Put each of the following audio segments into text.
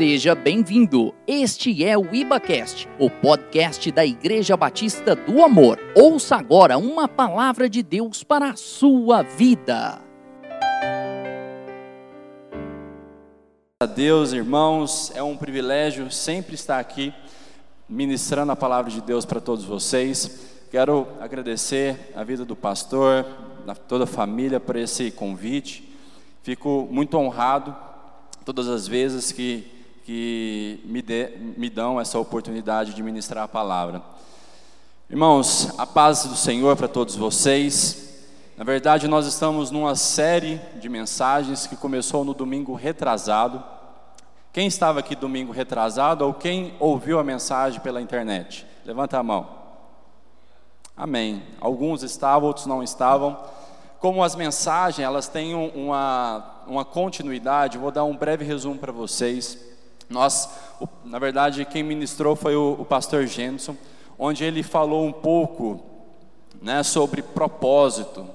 Seja bem-vindo. Este é o IbaCast, o podcast da Igreja Batista do Amor. Ouça agora uma palavra de Deus para a sua vida. A Deus, irmãos, é um privilégio sempre estar aqui ministrando a palavra de Deus para todos vocês. Quero agradecer a vida do pastor, toda a família por esse convite. Fico muito honrado todas as vezes que que me, dê, me dão essa oportunidade de ministrar a palavra. Irmãos, a paz do Senhor para todos vocês. Na verdade, nós estamos numa série de mensagens que começou no domingo retrasado. Quem estava aqui domingo retrasado ou quem ouviu a mensagem pela internet? Levanta a mão. Amém. Alguns estavam, outros não estavam. Como as mensagens, elas têm uma, uma continuidade, vou dar um breve resumo para vocês. Nós, na verdade, quem ministrou foi o, o pastor Jenson, onde ele falou um pouco né, sobre propósito,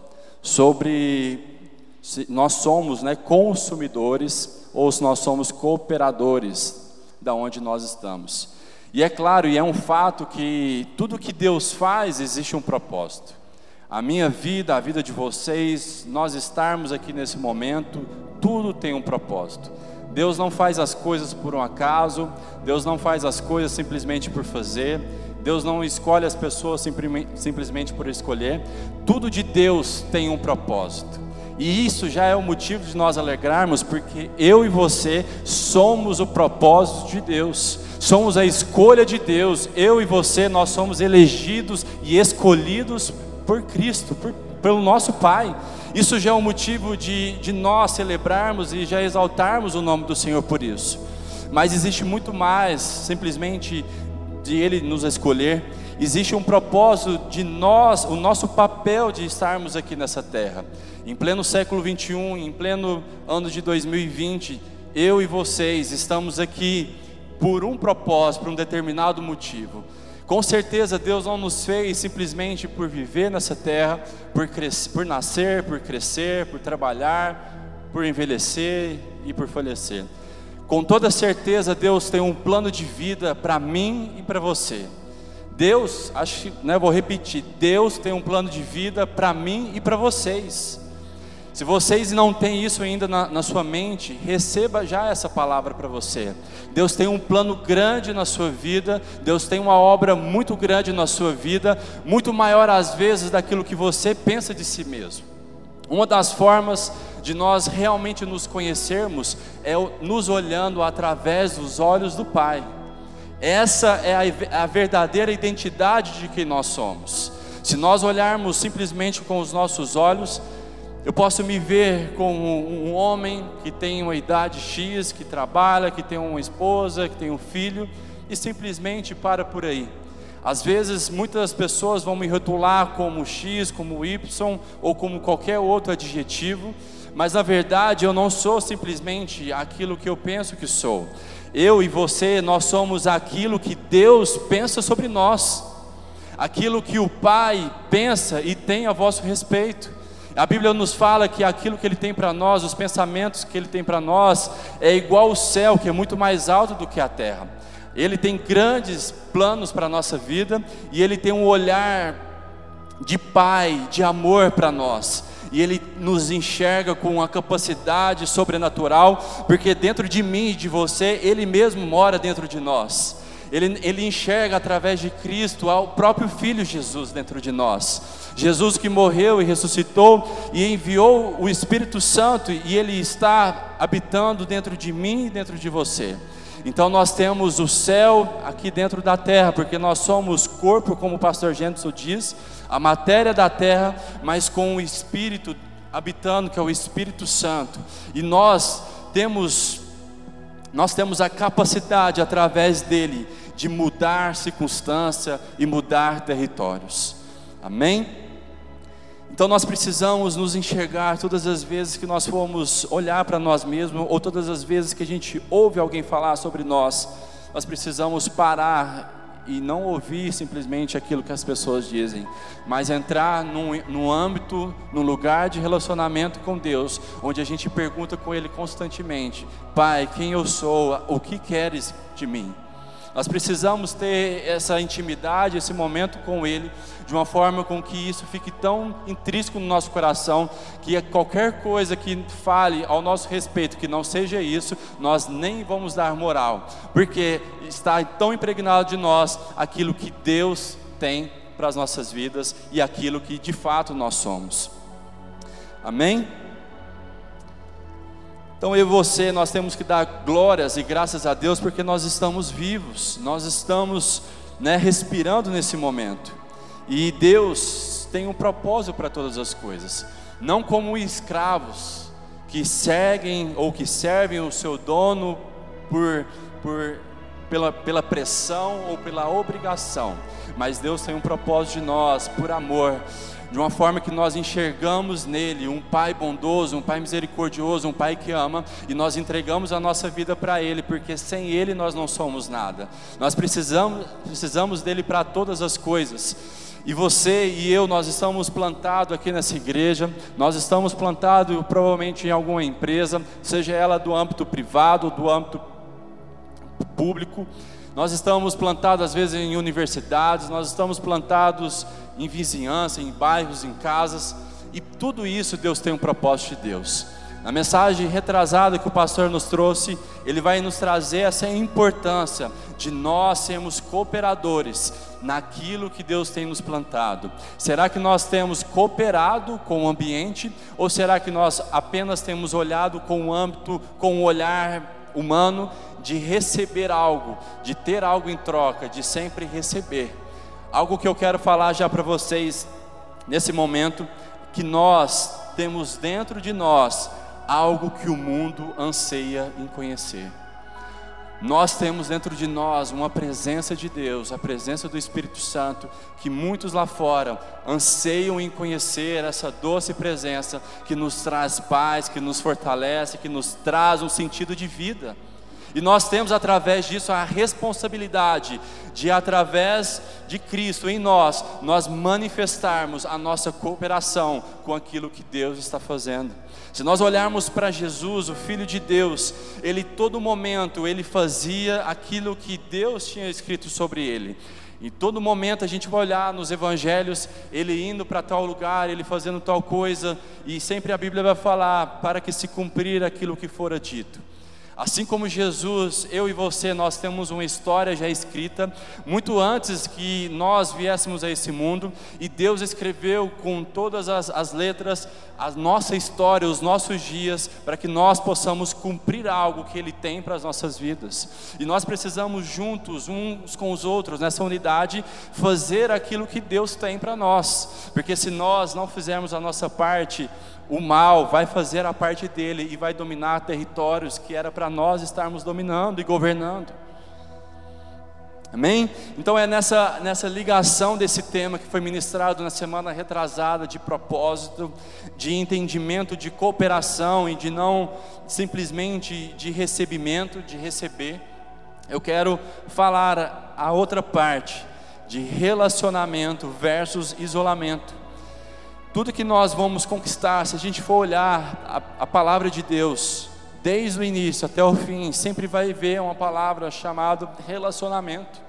sobre se nós somos né, consumidores ou se nós somos cooperadores da onde nós estamos. E é claro, e é um fato que tudo que Deus faz existe um propósito. A minha vida, a vida de vocês, nós estarmos aqui nesse momento, tudo tem um propósito. Deus não faz as coisas por um acaso, Deus não faz as coisas simplesmente por fazer, Deus não escolhe as pessoas simplesmente por escolher, tudo de Deus tem um propósito. E isso já é o motivo de nós alegrarmos, porque eu e você somos o propósito de Deus, somos a escolha de Deus, eu e você, nós somos elegidos e escolhidos por Cristo, por, pelo nosso Pai. Isso já é um motivo de, de nós celebrarmos e já exaltarmos o nome do Senhor por isso. Mas existe muito mais, simplesmente de Ele nos escolher. Existe um propósito de nós, o nosso papel de estarmos aqui nessa terra. Em pleno século 21, em pleno ano de 2020, eu e vocês estamos aqui por um propósito, por um determinado motivo. Com certeza Deus não nos fez simplesmente por viver nessa terra, por, crescer, por nascer, por crescer, por trabalhar, por envelhecer e por falecer. Com toda certeza Deus tem um plano de vida para mim e para você. Deus, acho, né, vou repetir, Deus tem um plano de vida para mim e para vocês. Se vocês não têm isso ainda na, na sua mente, receba já essa palavra para você. Deus tem um plano grande na sua vida, Deus tem uma obra muito grande na sua vida, muito maior às vezes daquilo que você pensa de si mesmo. Uma das formas de nós realmente nos conhecermos é nos olhando através dos olhos do Pai. Essa é a, a verdadeira identidade de quem nós somos. Se nós olharmos simplesmente com os nossos olhos, eu posso me ver como um homem que tem uma idade X, que trabalha, que tem uma esposa, que tem um filho, e simplesmente para por aí. Às vezes, muitas pessoas vão me rotular como X, como Y, ou como qualquer outro adjetivo, mas na verdade eu não sou simplesmente aquilo que eu penso que sou. Eu e você, nós somos aquilo que Deus pensa sobre nós, aquilo que o Pai pensa e tem a vosso respeito. A Bíblia nos fala que aquilo que Ele tem para nós, os pensamentos que Ele tem para nós, é igual ao céu, que é muito mais alto do que a terra. Ele tem grandes planos para a nossa vida e Ele tem um olhar de Pai, de amor para nós. E Ele nos enxerga com uma capacidade sobrenatural, porque dentro de mim e de você, Ele mesmo mora dentro de nós. Ele, ele enxerga através de Cristo ao próprio Filho Jesus dentro de nós. Jesus que morreu e ressuscitou e enviou o Espírito Santo e ele está habitando dentro de mim e dentro de você. Então nós temos o céu aqui dentro da terra, porque nós somos corpo, como o pastor Gênesis diz, a matéria da terra, mas com o Espírito habitando, que é o Espírito Santo. E nós temos nós temos a capacidade através dele de mudar circunstância e mudar territórios. Amém? Então nós precisamos nos enxergar todas as vezes que nós formos olhar para nós mesmos, ou todas as vezes que a gente ouve alguém falar sobre nós, nós precisamos parar e não ouvir simplesmente aquilo que as pessoas dizem, mas entrar num, num âmbito, num lugar de relacionamento com Deus, onde a gente pergunta com Ele constantemente: Pai, quem eu sou? O que queres de mim? Nós precisamos ter essa intimidade, esse momento com Ele, de uma forma com que isso fique tão intrínseco no nosso coração, que qualquer coisa que fale ao nosso respeito que não seja isso, nós nem vamos dar moral, porque está tão impregnado de nós aquilo que Deus tem para as nossas vidas e aquilo que de fato nós somos. Amém? Então eu e você, nós temos que dar glórias e graças a Deus porque nós estamos vivos, nós estamos né, respirando nesse momento. E Deus tem um propósito para todas as coisas, não como escravos que seguem ou que servem o seu dono por, por pela, pela pressão ou pela obrigação, mas Deus tem um propósito de nós por amor de uma forma que nós enxergamos nele um Pai bondoso, um Pai misericordioso, um Pai que ama, e nós entregamos a nossa vida para Ele, porque sem Ele nós não somos nada. Nós precisamos, precisamos dele para todas as coisas. E você e eu, nós estamos plantados aqui nessa igreja, nós estamos plantados provavelmente em alguma empresa, seja ela do âmbito privado, do âmbito público. Nós estamos plantados às vezes em universidades, nós estamos plantados em vizinhança, em bairros, em casas, e tudo isso Deus tem um propósito de Deus. Na mensagem retrasada que o pastor nos trouxe, ele vai nos trazer essa importância de nós sermos cooperadores naquilo que Deus tem nos plantado. Será que nós temos cooperado com o ambiente ou será que nós apenas temos olhado com o âmbito, com o olhar humano de receber algo, de ter algo em troca, de sempre receber? Algo que eu quero falar já para vocês nesse momento, que nós temos dentro de nós algo que o mundo anseia em conhecer. Nós temos dentro de nós uma presença de Deus, a presença do Espírito Santo, que muitos lá fora anseiam em conhecer essa doce presença que nos traz paz, que nos fortalece, que nos traz um sentido de vida. E nós temos através disso a responsabilidade de, através de Cristo em nós, nós manifestarmos a nossa cooperação com aquilo que Deus está fazendo. Se nós olharmos para Jesus, o Filho de Deus, ele todo momento ele fazia aquilo que Deus tinha escrito sobre ele. Em todo momento a gente vai olhar nos evangelhos, ele indo para tal lugar, ele fazendo tal coisa, e sempre a Bíblia vai falar para que se cumprir aquilo que fora dito. Assim como Jesus, eu e você, nós temos uma história já escrita, muito antes que nós viéssemos a esse mundo, e Deus escreveu com todas as, as letras a nossa história, os nossos dias, para que nós possamos cumprir algo que Ele tem para as nossas vidas. E nós precisamos juntos, uns com os outros, nessa unidade, fazer aquilo que Deus tem para nós, porque se nós não fizermos a nossa parte, o mal vai fazer a parte dele e vai dominar territórios que era para nós estarmos dominando e governando. Amém? Então é nessa, nessa ligação desse tema que foi ministrado na semana retrasada, de propósito, de entendimento, de cooperação e de não simplesmente de recebimento, de receber. Eu quero falar a outra parte, de relacionamento versus isolamento. Tudo que nós vamos conquistar, se a gente for olhar a, a palavra de Deus, desde o início até o fim, sempre vai ver uma palavra chamada relacionamento.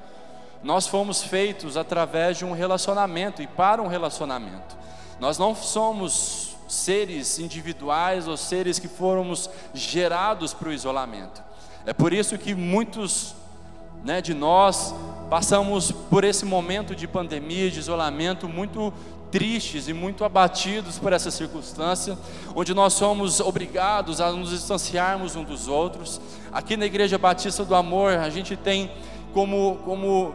Nós fomos feitos através de um relacionamento e para um relacionamento. Nós não somos seres individuais ou seres que fomos gerados para o isolamento. É por isso que muitos né, de nós passamos por esse momento de pandemia, de isolamento muito tristes e muito abatidos por essa circunstância, onde nós somos obrigados a nos distanciarmos um dos outros. Aqui na Igreja Batista do Amor, a gente tem como, como,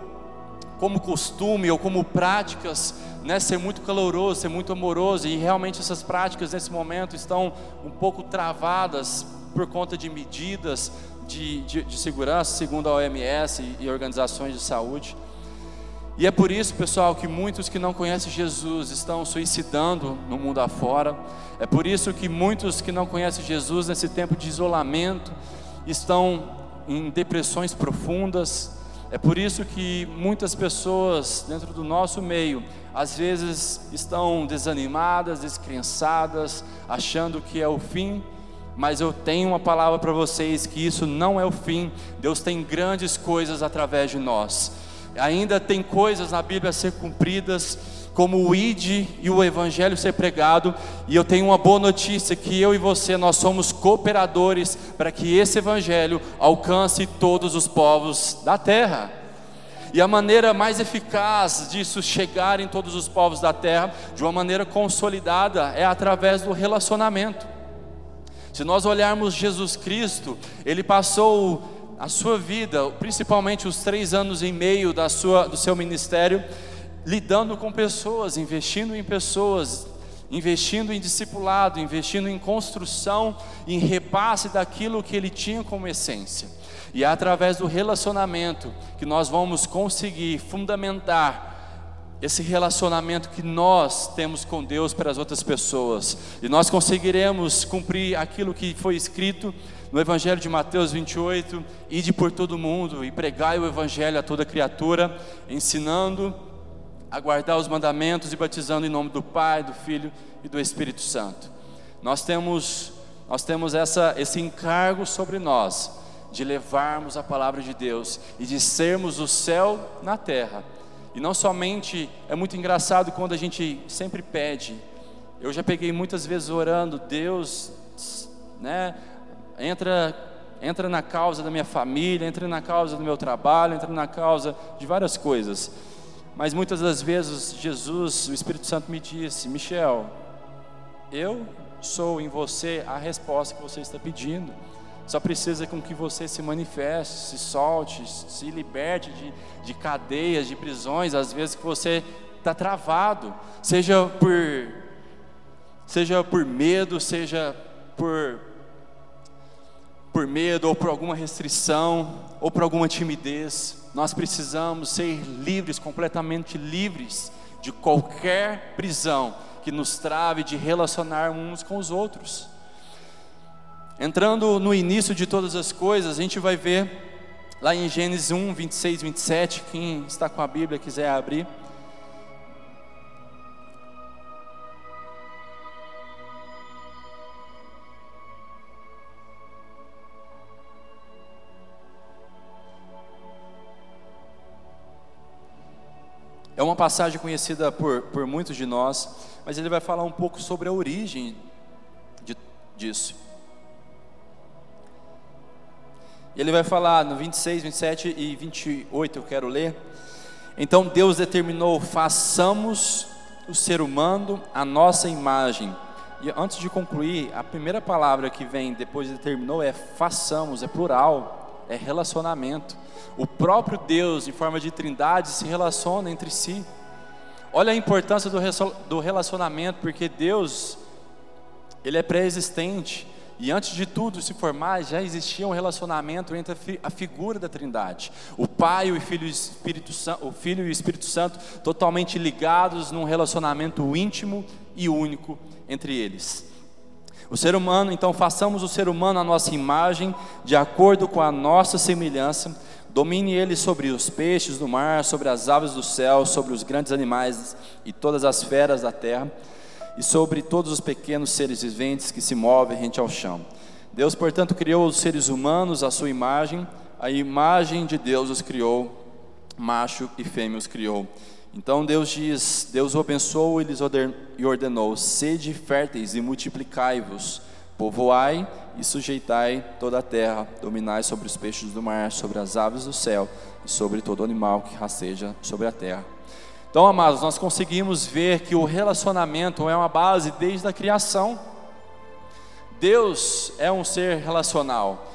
como costume ou como práticas né, ser muito caloroso, ser muito amoroso, e realmente essas práticas nesse momento estão um pouco travadas por conta de medidas de, de, de segurança, segundo a OMS e, e organizações de saúde. E é por isso, pessoal, que muitos que não conhecem Jesus estão suicidando no mundo afora. É por isso que muitos que não conhecem Jesus nesse tempo de isolamento estão em depressões profundas, É por isso que muitas pessoas dentro do nosso meio, às vezes estão desanimadas, descrençadas, achando que é o fim, mas eu tenho uma palavra para vocês que isso não é o fim. Deus tem grandes coisas através de nós. Ainda tem coisas na Bíblia a ser cumpridas, como o ID e o Evangelho ser pregado, e eu tenho uma boa notícia: que eu e você, nós somos cooperadores para que esse Evangelho alcance todos os povos da terra. E a maneira mais eficaz disso chegar em todos os povos da terra, de uma maneira consolidada, é através do relacionamento. Se nós olharmos Jesus Cristo, ele passou a sua vida, principalmente os três anos e meio da sua, do seu ministério, lidando com pessoas, investindo em pessoas, investindo em discipulado, investindo em construção, em repasse daquilo que ele tinha como essência. E é através do relacionamento que nós vamos conseguir fundamentar esse relacionamento que nós temos com Deus para as outras pessoas. E nós conseguiremos cumprir aquilo que foi escrito no Evangelho de Mateus 28, ide por todo mundo e pregai o Evangelho a toda criatura, ensinando a guardar os mandamentos e batizando em nome do Pai, do Filho e do Espírito Santo. Nós temos, nós temos essa, esse encargo sobre nós de levarmos a palavra de Deus e de sermos o céu na terra. E não somente, é muito engraçado quando a gente sempre pede. Eu já peguei muitas vezes orando, Deus, né, entra entra na causa da minha família, entra na causa do meu trabalho, entra na causa de várias coisas. Mas muitas das vezes Jesus, o Espírito Santo me disse: Michel, eu sou em você a resposta que você está pedindo. Só precisa com que você se manifeste, se solte, se liberte de, de cadeias, de prisões, às vezes que você está travado, seja por, seja por medo, seja por, por medo ou por alguma restrição, ou por alguma timidez. Nós precisamos ser livres, completamente livres de qualquer prisão que nos trave de relacionar uns com os outros. Entrando no início de todas as coisas, a gente vai ver lá em Gênesis 1, 26, 27. Quem está com a Bíblia quiser abrir. Passagem conhecida por, por muitos de nós, mas ele vai falar um pouco sobre a origem de, disso. Ele vai falar no 26, 27 e 28, eu quero ler. Então Deus determinou: façamos o ser humano a nossa imagem. E antes de concluir, a primeira palavra que vem depois de determinou é façamos, é plural, é relacionamento. O próprio Deus, em forma de trindade, se relaciona entre si. Olha a importância do relacionamento, porque Deus, Ele é pré-existente. E antes de tudo se formar, já existia um relacionamento entre a figura da Trindade. O Pai, o Filho e Espírito o Filho e o Espírito Santo totalmente ligados num relacionamento íntimo e único entre eles. O ser humano, então façamos o ser humano a nossa imagem, de acordo com a nossa semelhança, Domine ele sobre os peixes do mar, sobre as aves do céu, sobre os grandes animais e todas as feras da terra, e sobre todos os pequenos seres viventes que se movem rente ao chão. Deus, portanto, criou os seres humanos à sua imagem, a imagem de Deus os criou, macho e fêmea os criou. Então Deus diz: Deus o abençoou e ordenou: sede férteis e multiplicai-vos Povoai e sujeitai toda a terra, dominai sobre os peixes do mar, sobre as aves do céu e sobre todo animal que rasteja sobre a terra. Então, amados, nós conseguimos ver que o relacionamento é uma base desde a criação. Deus é um ser relacional.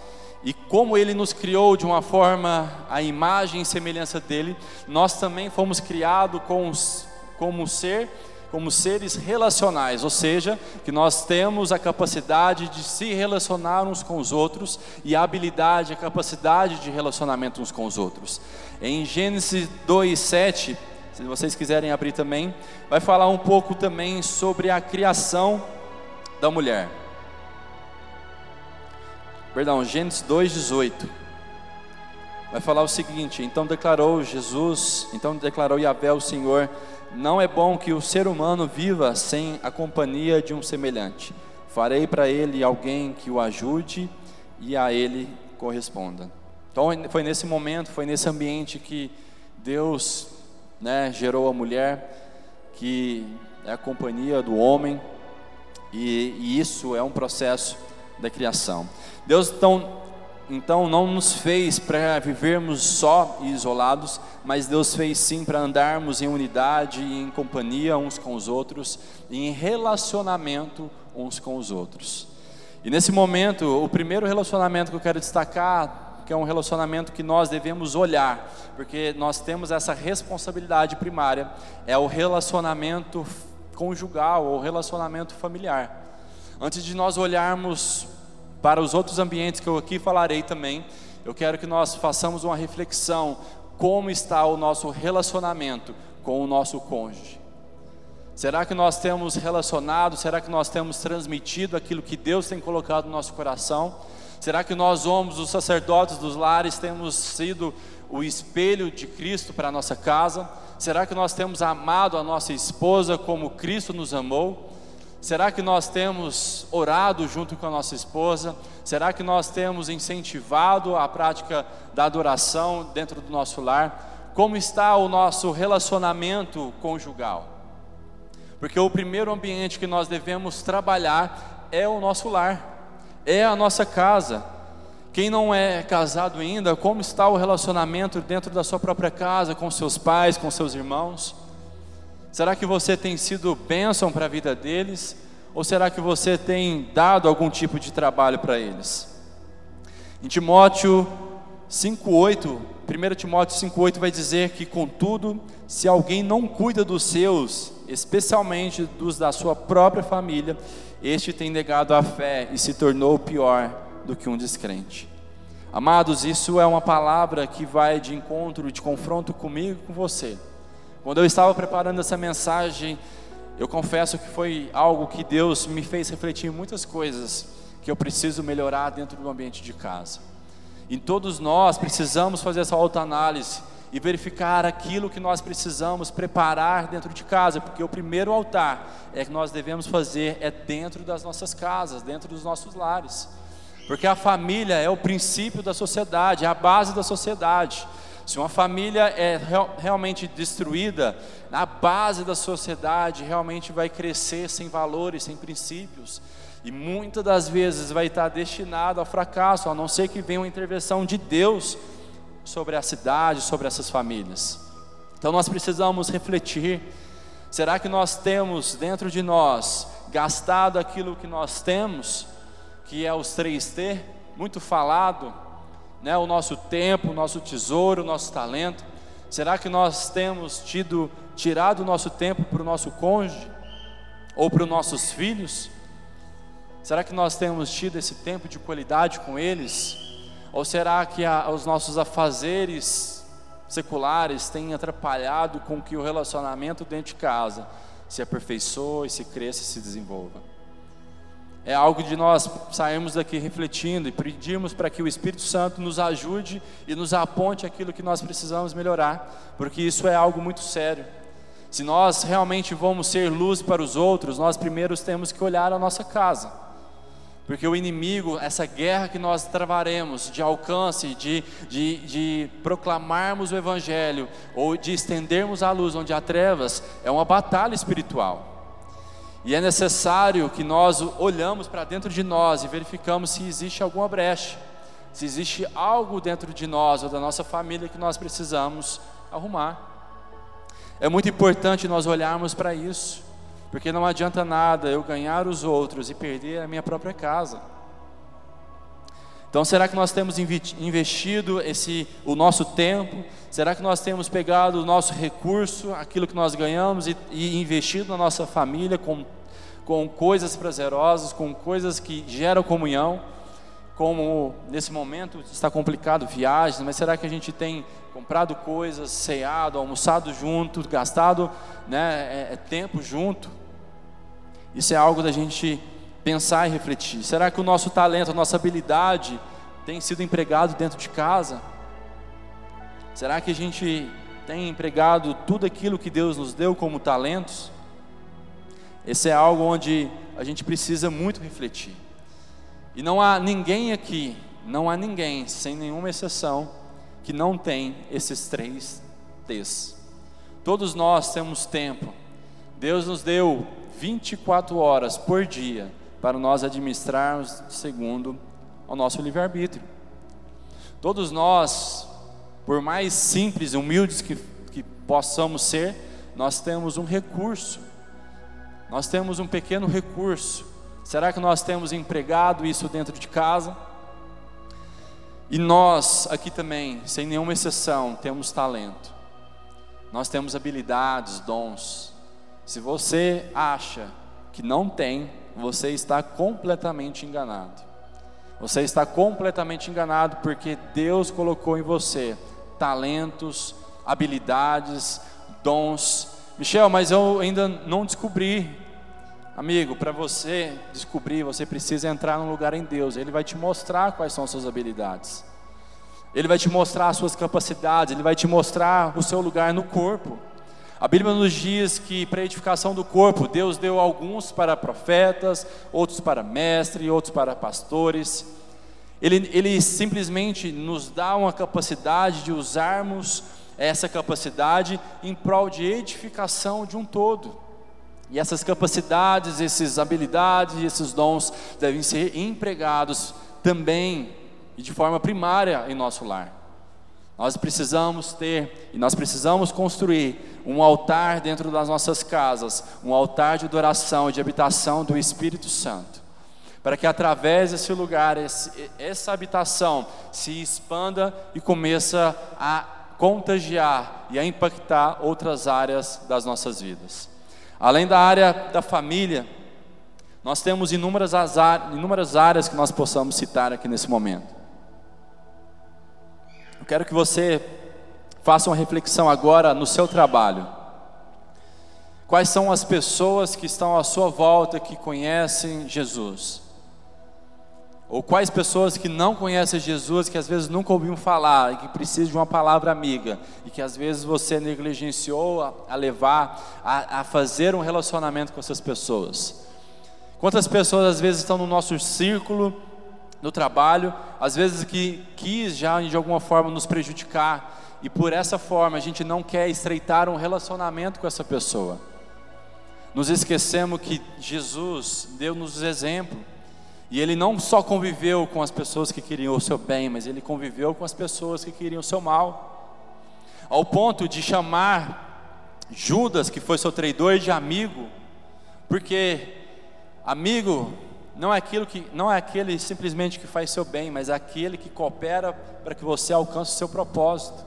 E como Ele nos criou de uma forma, a imagem e semelhança dEle, nós também fomos criados como, ser como seres relacionais, ou seja, que nós temos a capacidade de se relacionar uns com os outros e a habilidade, a capacidade de relacionamento uns com os outros. Em Gênesis 2:7, se vocês quiserem abrir também, vai falar um pouco também sobre a criação da mulher. Perdão, Gênesis 2:18. vai falar o seguinte: então declarou Jesus, então declarou Yahvé o Senhor, não é bom que o ser humano viva sem a companhia de um semelhante. Farei para ele alguém que o ajude e a ele corresponda. Então foi nesse momento, foi nesse ambiente que Deus né, gerou a mulher, que é a companhia do homem, e, e isso é um processo da criação. Deus então, então não nos fez para vivermos só e isolados, mas Deus fez sim para andarmos em unidade e em companhia uns com os outros, e em relacionamento uns com os outros. E nesse momento, o primeiro relacionamento que eu quero destacar que é um relacionamento que nós devemos olhar, porque nós temos essa responsabilidade primária, é o relacionamento conjugal ou relacionamento familiar. Antes de nós olharmos para os outros ambientes que eu aqui falarei também, eu quero que nós façamos uma reflexão como está o nosso relacionamento com o nosso cônjuge. Será que nós temos relacionado? Será que nós temos transmitido aquilo que Deus tem colocado no nosso coração? Será que nós, homens, os sacerdotes dos lares, temos sido o espelho de Cristo para a nossa casa? Será que nós temos amado a nossa esposa como Cristo nos amou? Será que nós temos orado junto com a nossa esposa? Será que nós temos incentivado a prática da adoração dentro do nosso lar? Como está o nosso relacionamento conjugal? Porque o primeiro ambiente que nós devemos trabalhar é o nosso lar, é a nossa casa. Quem não é casado ainda, como está o relacionamento dentro da sua própria casa, com seus pais, com seus irmãos? Será que você tem sido bênção para a vida deles? Ou será que você tem dado algum tipo de trabalho para eles? Em Timóteo 5,8, 1 Timóteo 5,8 vai dizer que, contudo, se alguém não cuida dos seus, especialmente dos da sua própria família, este tem negado a fé e se tornou pior do que um descrente. Amados, isso é uma palavra que vai de encontro, de confronto comigo e com você. Quando eu estava preparando essa mensagem, eu confesso que foi algo que Deus me fez refletir em muitas coisas que eu preciso melhorar dentro do ambiente de casa. E todos nós precisamos fazer essa autoanálise e verificar aquilo que nós precisamos preparar dentro de casa, porque o primeiro altar é que nós devemos fazer é dentro das nossas casas, dentro dos nossos lares. Porque a família é o princípio da sociedade, é a base da sociedade. Se uma família é real, realmente destruída, a base da sociedade realmente vai crescer sem valores, sem princípios. E muitas das vezes vai estar destinado ao fracasso, a não ser que venha uma intervenção de Deus sobre a cidade, sobre essas famílias. Então nós precisamos refletir: será que nós temos dentro de nós gastado aquilo que nós temos, que é os três T, muito falado? Né, o nosso tempo, o nosso tesouro, o nosso talento? Será que nós temos tido tirado o nosso tempo para o nosso cônjuge ou para os nossos filhos? Será que nós temos tido esse tempo de qualidade com eles? Ou será que a, os nossos afazeres seculares têm atrapalhado com que o relacionamento dentro de casa se aperfeiçoe, se cresça e se desenvolva? É algo de nós sairmos daqui refletindo e pedirmos para que o Espírito Santo nos ajude e nos aponte aquilo que nós precisamos melhorar, porque isso é algo muito sério. Se nós realmente vamos ser luz para os outros, nós primeiros temos que olhar a nossa casa. Porque o inimigo, essa guerra que nós travaremos de alcance, de, de, de proclamarmos o Evangelho, ou de estendermos a luz onde há trevas, é uma batalha espiritual. E é necessário que nós olhamos para dentro de nós e verificamos se existe alguma brecha, se existe algo dentro de nós ou da nossa família que nós precisamos arrumar. É muito importante nós olharmos para isso, porque não adianta nada eu ganhar os outros e perder a minha própria casa. Então, será que nós temos investido esse, o nosso tempo? Será que nós temos pegado o nosso recurso, aquilo que nós ganhamos, e, e investido na nossa família com com coisas prazerosas, com coisas que geram comunhão, como nesse momento está complicado viagens, mas será que a gente tem comprado coisas, ceado, almoçado junto, gastado né, é, é tempo junto? Isso é algo da gente pensar e refletir. Será que o nosso talento, a nossa habilidade tem sido empregado dentro de casa? Será que a gente tem empregado tudo aquilo que Deus nos deu como talentos? Esse é algo onde a gente precisa muito refletir. E não há ninguém aqui, não há ninguém, sem nenhuma exceção, que não tem esses três T's. Todos nós temos tempo. Deus nos deu 24 horas por dia para nós administrarmos segundo o nosso livre-arbítrio. Todos nós, por mais simples e humildes que, que possamos ser, nós temos um recurso nós temos um pequeno recurso. Será que nós temos empregado isso dentro de casa? E nós aqui também, sem nenhuma exceção, temos talento. Nós temos habilidades, dons. Se você acha que não tem, você está completamente enganado. Você está completamente enganado porque Deus colocou em você talentos, habilidades, dons Michel, mas eu ainda não descobri. Amigo, para você descobrir, você precisa entrar num lugar em Deus. Ele vai te mostrar quais são as suas habilidades. Ele vai te mostrar as suas capacidades, ele vai te mostrar o seu lugar no corpo. A Bíblia nos diz que para a edificação do corpo, Deus deu alguns para profetas, outros para mestres, outros para pastores. Ele, ele simplesmente nos dá uma capacidade de usarmos essa capacidade em prol de edificação de um todo. E essas capacidades, essas habilidades, esses dons devem ser empregados também e de forma primária em nosso lar. Nós precisamos ter e nós precisamos construir um altar dentro das nossas casas, um altar de adoração, de habitação do Espírito Santo, para que através desse lugar, esse, essa habitação se expanda e começa a contagiar e a impactar outras áreas das nossas vidas. Além da área da família, nós temos inúmeras, inúmeras áreas que nós possamos citar aqui nesse momento. Eu quero que você faça uma reflexão agora no seu trabalho. Quais são as pessoas que estão à sua volta que conhecem Jesus? Ou quais pessoas que não conhecem Jesus, que às vezes nunca ouviram falar e que precisam de uma palavra amiga e que às vezes você negligenciou a, a levar a, a fazer um relacionamento com essas pessoas? Quantas pessoas às vezes estão no nosso círculo, no trabalho, às vezes que quis já de alguma forma nos prejudicar e por essa forma a gente não quer estreitar um relacionamento com essa pessoa. Nos esquecemos que Jesus deu-nos exemplo e ele não só conviveu com as pessoas que queriam o seu bem, mas ele conviveu com as pessoas que queriam o seu mal. Ao ponto de chamar Judas, que foi seu traidor, de amigo, porque amigo não é aquilo que não é aquele simplesmente que faz seu bem, mas é aquele que coopera para que você alcance o seu propósito.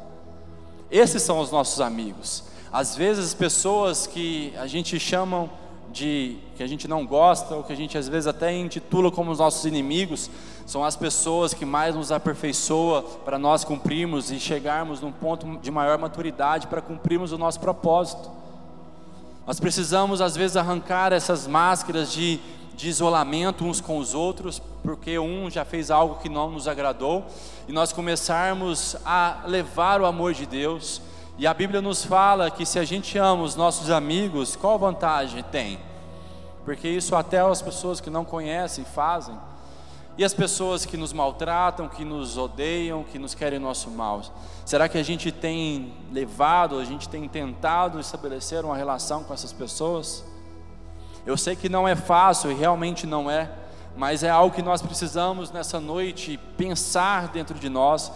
Esses são os nossos amigos. Às vezes as pessoas que a gente chama de que a gente não gosta, ou que a gente às vezes até intitula como os nossos inimigos, são as pessoas que mais nos aperfeiçoa para nós cumprirmos e chegarmos num ponto de maior maturidade para cumprirmos o nosso propósito. Nós precisamos às vezes arrancar essas máscaras de, de isolamento uns com os outros, porque um já fez algo que não nos agradou, e nós começarmos a levar o amor de Deus, e a Bíblia nos fala que se a gente ama os nossos amigos, qual vantagem tem? Porque isso até as pessoas que não conhecem fazem. E as pessoas que nos maltratam, que nos odeiam, que nos querem nosso mal. Será que a gente tem levado, a gente tem tentado estabelecer uma relação com essas pessoas? Eu sei que não é fácil e realmente não é, mas é algo que nós precisamos nessa noite pensar dentro de nós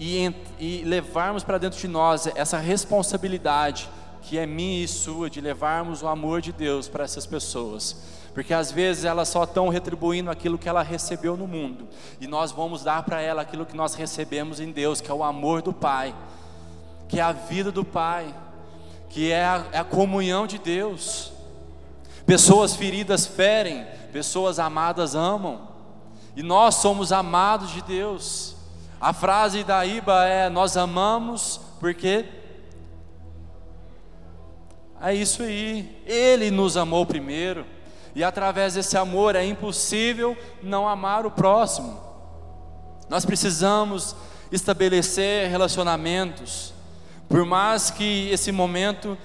e, e levarmos para dentro de nós essa responsabilidade que é minha e sua de levarmos o amor de Deus para essas pessoas. Porque às vezes elas só estão retribuindo aquilo que ela recebeu no mundo, e nós vamos dar para ela aquilo que nós recebemos em Deus, que é o amor do Pai, que é a vida do Pai, que é a, é a comunhão de Deus. Pessoas feridas ferem, pessoas amadas amam, e nós somos amados de Deus. A frase da Iba é: Nós amamos porque. É isso aí, Ele nos amou primeiro, e através desse amor é impossível não amar o próximo. Nós precisamos estabelecer relacionamentos. Por mais que esse momento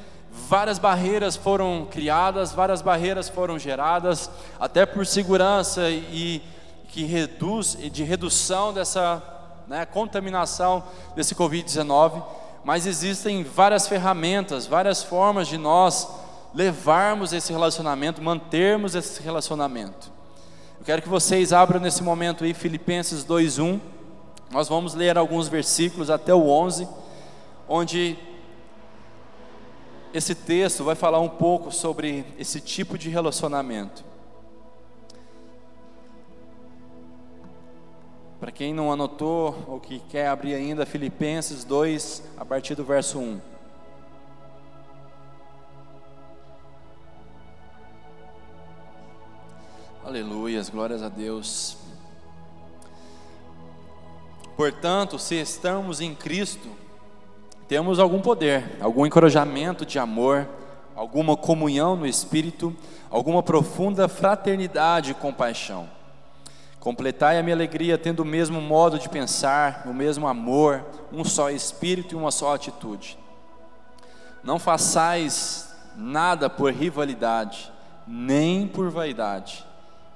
várias barreiras foram criadas, várias barreiras foram geradas, até por segurança e que reduz de redução dessa né, contaminação desse Covid-19, mas existem várias ferramentas, várias formas de nós levarmos esse relacionamento, mantermos esse relacionamento. Eu quero que vocês abram nesse momento aí Filipenses 2:1. Nós vamos ler alguns versículos até o 11, onde esse texto vai falar um pouco sobre esse tipo de relacionamento. Para quem não anotou ou que quer abrir ainda, Filipenses 2, a partir do verso 1. Aleluias, glórias a Deus. Portanto, se estamos em Cristo, temos algum poder, algum encorajamento de amor, alguma comunhão no Espírito, alguma profunda fraternidade e compaixão. Completai a minha alegria tendo o mesmo modo de pensar, o mesmo amor, um só espírito e uma só atitude. Não façais nada por rivalidade, nem por vaidade.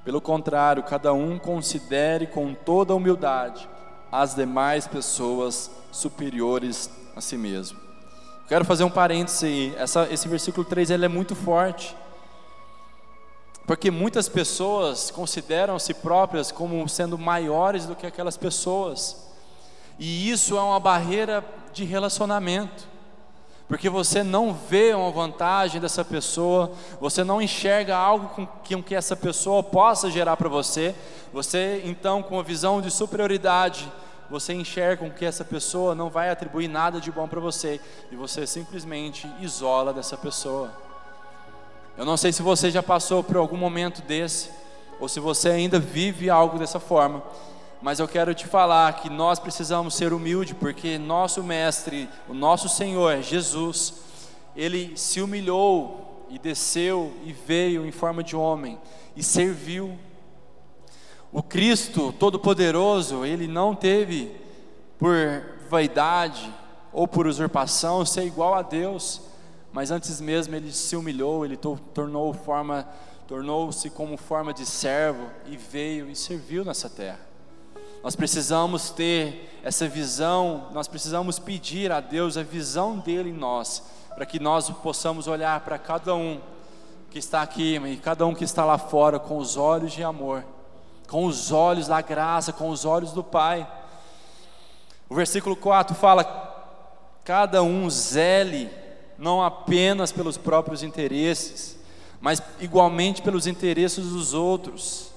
Pelo contrário, cada um considere com toda humildade as demais pessoas superiores a si mesmo. Quero fazer um parêntese aí. Essa, esse versículo 3 ele é muito forte. Porque muitas pessoas consideram si próprias como sendo maiores do que aquelas pessoas. E isso é uma barreira de relacionamento. Porque você não vê uma vantagem dessa pessoa, você não enxerga algo com que, com que essa pessoa possa gerar para você. Você, então, com uma visão de superioridade, você enxerga com que essa pessoa não vai atribuir nada de bom para você. E você simplesmente isola dessa pessoa. Eu não sei se você já passou por algum momento desse, ou se você ainda vive algo dessa forma, mas eu quero te falar que nós precisamos ser humildes, porque nosso Mestre, o nosso Senhor, Jesus, ele se humilhou e desceu e veio em forma de homem e serviu. O Cristo Todo-Poderoso, ele não teve por vaidade ou por usurpação ser igual a Deus, mas antes mesmo ele se humilhou, ele tornou forma, tornou-se como forma de servo e veio e serviu nessa terra. Nós precisamos ter essa visão, nós precisamos pedir a Deus a visão dele em nós, para que nós possamos olhar para cada um que está aqui e cada um que está lá fora com os olhos de amor, com os olhos da graça, com os olhos do Pai. O versículo 4 fala: cada um zele não apenas pelos próprios interesses, mas igualmente pelos interesses dos outros.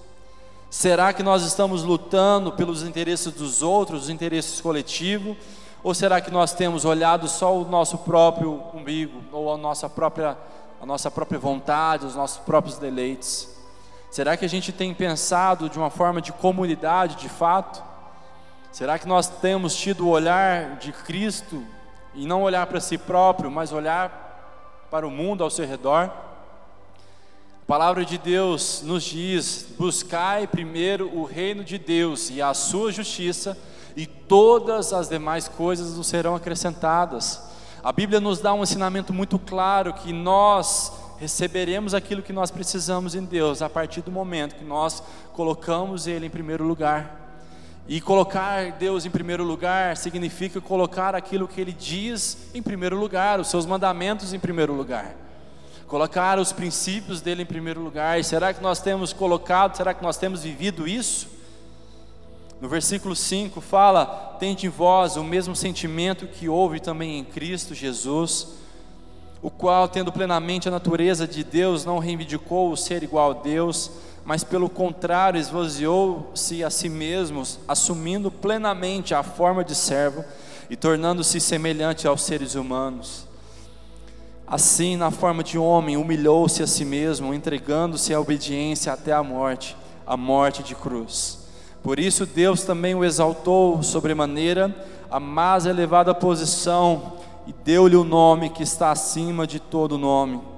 Será que nós estamos lutando pelos interesses dos outros, os interesses coletivos, ou será que nós temos olhado só o nosso próprio umbigo, ou a nossa própria, a nossa própria vontade, os nossos próprios deleites? Será que a gente tem pensado de uma forma de comunidade de fato? Será que nós temos tido o olhar de Cristo e não olhar para si próprio, mas olhar para o mundo ao seu redor. A palavra de Deus nos diz: buscai primeiro o reino de Deus e a sua justiça, e todas as demais coisas nos serão acrescentadas. A Bíblia nos dá um ensinamento muito claro que nós receberemos aquilo que nós precisamos em Deus a partir do momento que nós colocamos Ele em primeiro lugar. E colocar Deus em primeiro lugar significa colocar aquilo que Ele diz em primeiro lugar, os seus mandamentos em primeiro lugar, colocar os princípios dele em primeiro lugar. E será que nós temos colocado, será que nós temos vivido isso? No versículo 5 fala: Tende em vós o mesmo sentimento que houve também em Cristo Jesus, o qual, tendo plenamente a natureza de Deus, não reivindicou o ser igual a Deus mas pelo contrário, esvaziou-se a si mesmo, assumindo plenamente a forma de servo e tornando-se semelhante aos seres humanos. Assim, na forma de homem, humilhou-se a si mesmo, entregando-se à obediência até a morte, a morte de cruz. Por isso, Deus também o exaltou sobremaneira, a mais elevada posição, e deu-lhe o nome que está acima de todo nome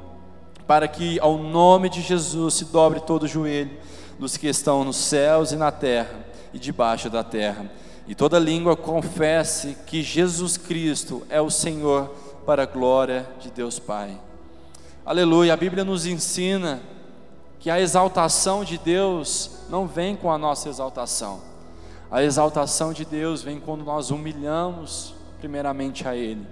para que ao nome de Jesus se dobre todo o joelho dos que estão nos céus e na terra e debaixo da terra, e toda língua confesse que Jesus Cristo é o Senhor, para a glória de Deus Pai. Aleluia, a Bíblia nos ensina que a exaltação de Deus não vem com a nossa exaltação. A exaltação de Deus vem quando nós humilhamos primeiramente a Ele.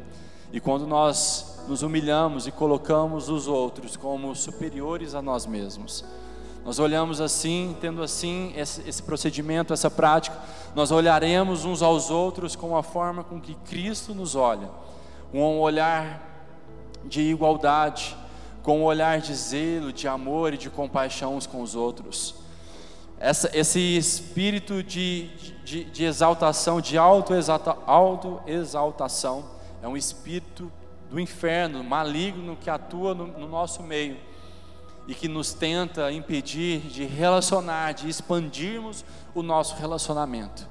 E quando nós nos humilhamos e colocamos os outros como superiores a nós mesmos. Nós olhamos assim, tendo assim esse, esse, procedimento, essa prática, nós olharemos uns aos outros com a forma com que Cristo nos olha, um olhar de igualdade, com um olhar de zelo, de amor e de compaixão uns com os outros. Essa, esse espírito de, de, de exaltação, de auto-exaltação, auto é um espírito do inferno, maligno, que atua no, no nosso meio e que nos tenta impedir de relacionar, de expandirmos o nosso relacionamento.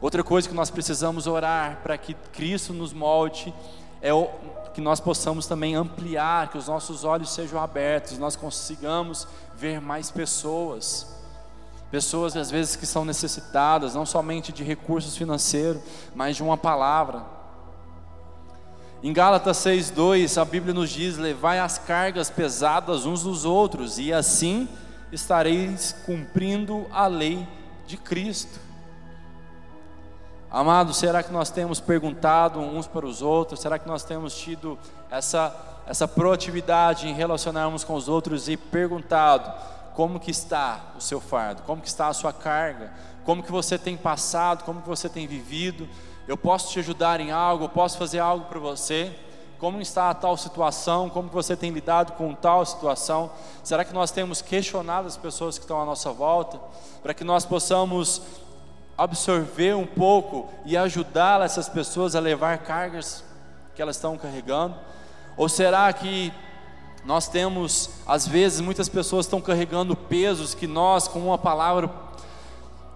Outra coisa que nós precisamos orar para que Cristo nos molde é o, que nós possamos também ampliar, que os nossos olhos sejam abertos nós consigamos ver mais pessoas. Pessoas às vezes que são necessitadas, não somente de recursos financeiros, mas de uma palavra. Em Gálatas 6:2, a Bíblia nos diz: "Levai as cargas pesadas uns dos outros, e assim estareis cumprindo a lei de Cristo." Amados, será que nós temos perguntado uns para os outros? Será que nós temos tido essa, essa proatividade em relacionarmos com os outros e perguntado como que está o seu fardo? Como que está a sua carga? Como que você tem passado? Como que você tem vivido? Eu posso te ajudar em algo? Eu posso fazer algo para você? Como está a tal situação? Como você tem lidado com tal situação? Será que nós temos questionado as pessoas que estão à nossa volta? Para que nós possamos absorver um pouco e ajudar essas pessoas a levar cargas que elas estão carregando? Ou será que nós temos, às vezes, muitas pessoas estão carregando pesos que nós, com uma palavra,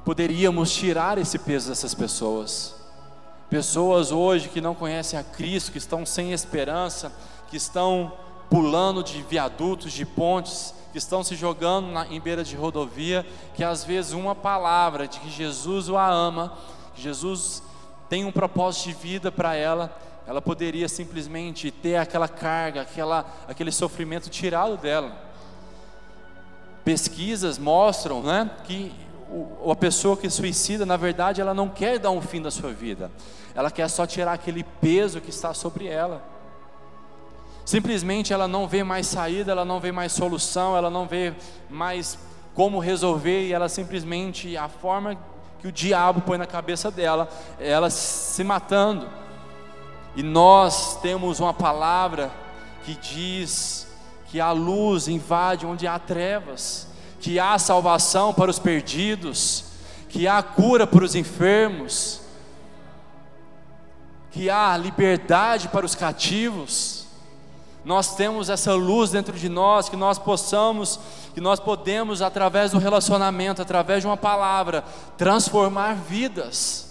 poderíamos tirar esse peso dessas pessoas? Pessoas hoje que não conhecem a Cristo, que estão sem esperança, que estão pulando de viadutos, de pontes, que estão se jogando na, em beira de rodovia, que às vezes uma palavra de que Jesus o a ama, que Jesus tem um propósito de vida para ela, ela poderia simplesmente ter aquela carga, aquela, aquele sofrimento tirado dela. Pesquisas mostram né, que o, a pessoa que suicida, na verdade, ela não quer dar um fim da sua vida, ela quer só tirar aquele peso que está sobre ela. Simplesmente ela não vê mais saída, ela não vê mais solução, ela não vê mais como resolver e ela simplesmente a forma que o diabo põe na cabeça dela, ela se matando. E nós temos uma palavra que diz que a luz invade onde há trevas, que há salvação para os perdidos, que há cura para os enfermos, que há liberdade para os cativos nós temos essa luz dentro de nós, que nós possamos, que nós podemos, através do relacionamento, através de uma palavra, transformar vidas.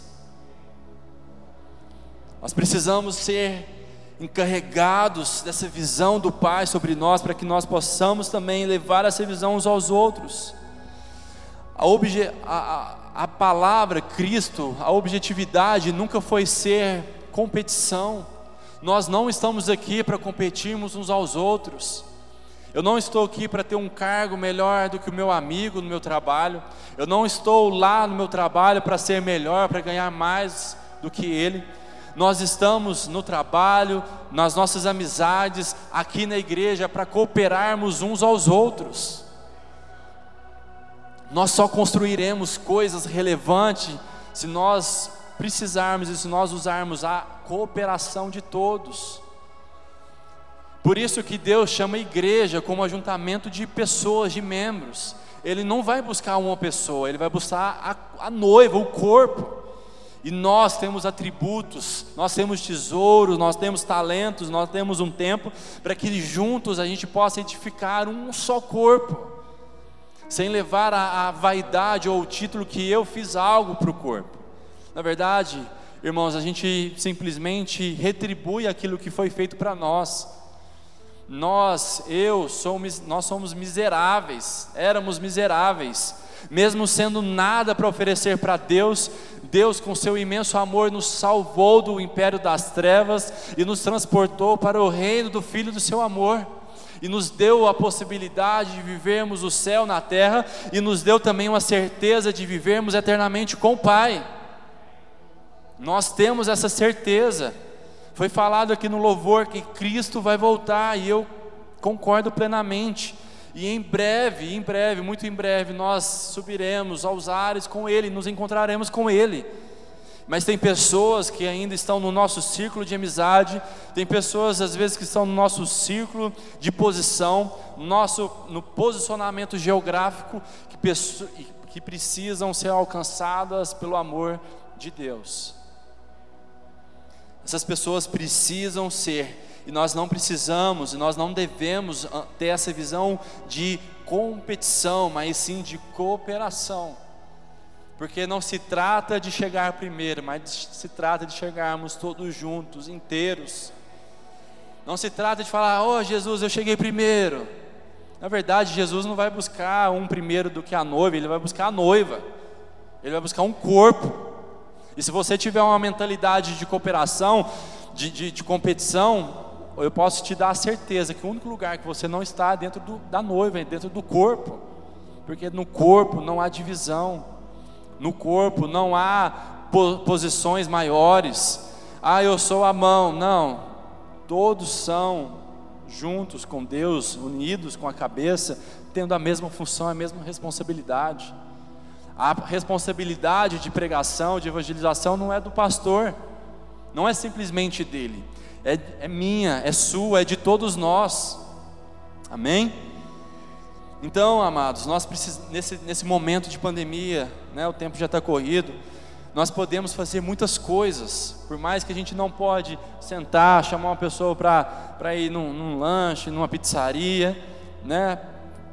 Nós precisamos ser encarregados dessa visão do Pai sobre nós, para que nós possamos também levar essa visão uns aos outros. A, obje, a, a, a palavra Cristo, a objetividade nunca foi ser competição nós não estamos aqui para competirmos uns aos outros. Eu não estou aqui para ter um cargo melhor do que o meu amigo no meu trabalho. Eu não estou lá no meu trabalho para ser melhor, para ganhar mais do que ele. Nós estamos no trabalho, nas nossas amizades, aqui na igreja, para cooperarmos uns aos outros. Nós só construiremos coisas relevantes se nós precisarmos e se nós usarmos a cooperação de todos. Por isso que Deus chama a igreja como ajuntamento de pessoas, de membros. Ele não vai buscar uma pessoa, ele vai buscar a, a noiva, o corpo. E nós temos atributos, nós temos tesouros, nós temos talentos, nós temos um tempo para que juntos a gente possa edificar um só corpo, sem levar a, a vaidade ou o título que eu fiz algo para o corpo. Na verdade, irmãos, a gente simplesmente retribui aquilo que foi feito para nós. Nós, eu, somos, nós somos miseráveis, éramos miseráveis, mesmo sendo nada para oferecer para Deus, Deus, com seu imenso amor, nos salvou do império das trevas e nos transportou para o reino do Filho do seu amor. E nos deu a possibilidade de vivermos o céu na terra, e nos deu também uma certeza de vivermos eternamente com o Pai. Nós temos essa certeza. Foi falado aqui no louvor que Cristo vai voltar e eu concordo plenamente. E em breve, em breve, muito em breve, nós subiremos aos ares com Ele, nos encontraremos com Ele. Mas tem pessoas que ainda estão no nosso círculo de amizade, tem pessoas às vezes que estão no nosso círculo de posição, nosso, no posicionamento geográfico, que, que precisam ser alcançadas pelo amor de Deus. Essas pessoas precisam ser, e nós não precisamos, e nós não devemos ah, ter essa visão de competição, mas sim de cooperação. Porque não se trata de chegar primeiro, mas se trata de chegarmos todos juntos, inteiros. Não se trata de falar, oh Jesus, eu cheguei primeiro. Na verdade, Jesus não vai buscar um primeiro do que a noiva, ele vai buscar a noiva. Ele vai buscar um corpo. E se você tiver uma mentalidade de cooperação, de, de, de competição, eu posso te dar a certeza que o único lugar que você não está é dentro do, da noiva, é dentro do corpo. Porque no corpo não há divisão, no corpo não há posições maiores. Ah, eu sou a mão. Não, todos são juntos com Deus, unidos com a cabeça, tendo a mesma função, a mesma responsabilidade. A responsabilidade de pregação, de evangelização não é do pastor, não é simplesmente dele, é, é minha, é sua, é de todos nós. Amém? Então, amados, nós precisamos, nesse, nesse momento de pandemia, né, o tempo já está corrido, nós podemos fazer muitas coisas, por mais que a gente não pode sentar, chamar uma pessoa para ir num, num, lanche, numa pizzaria, né,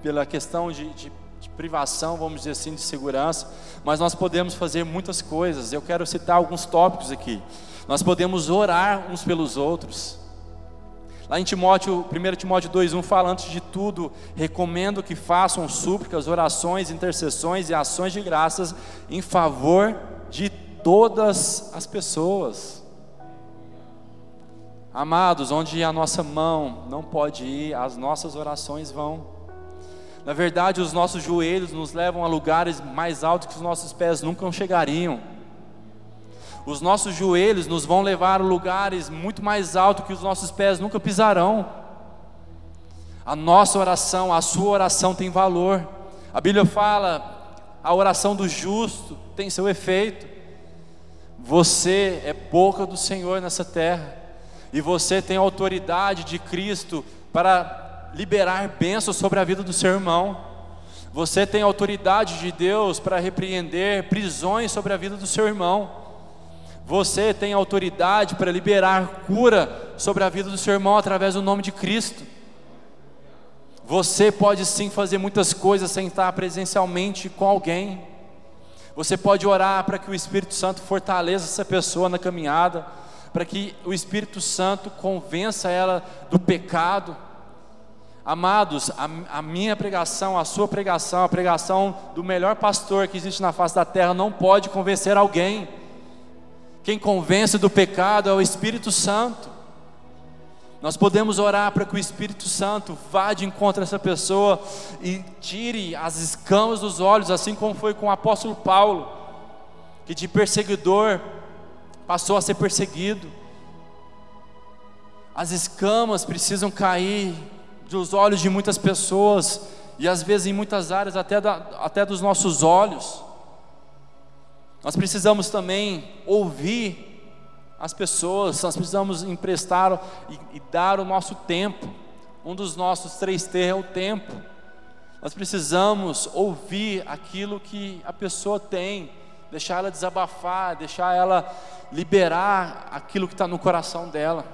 pela questão de, de privação, vamos dizer assim, de segurança, mas nós podemos fazer muitas coisas. Eu quero citar alguns tópicos aqui. Nós podemos orar uns pelos outros. Lá em Timóteo, 1 Timóteo 2,1 fala: Antes de tudo, recomendo que façam súplicas, orações, intercessões e ações de graças em favor de todas as pessoas. Amados, onde a nossa mão não pode ir, as nossas orações vão. Na verdade, os nossos joelhos nos levam a lugares mais altos que os nossos pés nunca chegariam. Os nossos joelhos nos vão levar a lugares muito mais altos que os nossos pés nunca pisarão. A nossa oração, a sua oração tem valor. A Bíblia fala: a oração do justo tem seu efeito. Você é boca do Senhor nessa terra, e você tem a autoridade de Cristo para liberar bênçãos sobre a vida do seu irmão. Você tem autoridade de Deus para repreender prisões sobre a vida do seu irmão. Você tem autoridade para liberar cura sobre a vida do seu irmão através do nome de Cristo. Você pode sim fazer muitas coisas sem estar presencialmente com alguém. Você pode orar para que o Espírito Santo fortaleça essa pessoa na caminhada, para que o Espírito Santo convença ela do pecado, Amados, a, a, minha pregação, a sua pregação, a pregação do melhor pastor que existe na face da terra não pode convencer alguém. Quem convence do pecado é o Espírito Santo. Nós podemos orar para que o Espírito Santo vá de encontro a essa pessoa e tire as escamas dos olhos, assim como foi com o apóstolo Paulo, que de perseguidor passou a ser perseguido. As escamas precisam cair dos olhos de muitas pessoas e às vezes em muitas áreas até, da, até dos nossos olhos. Nós precisamos também ouvir as pessoas, nós precisamos emprestar e, e dar o nosso tempo. Um dos nossos três T é o tempo. Nós precisamos ouvir aquilo que a pessoa tem, deixar ela desabafar, deixar ela liberar aquilo que está no coração dela.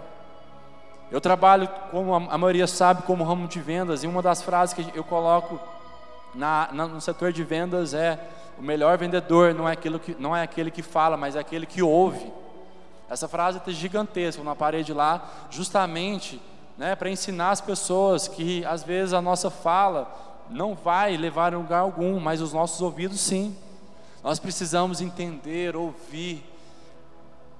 Eu trabalho, como a maioria sabe, como ramo de vendas, e uma das frases que eu coloco na, na, no setor de vendas é: o melhor vendedor não é, aquilo que, não é aquele que fala, mas é aquele que ouve. Essa frase está gigantesca na parede lá, justamente né, para ensinar as pessoas que às vezes a nossa fala não vai levar a lugar algum, mas os nossos ouvidos sim. Nós precisamos entender, ouvir.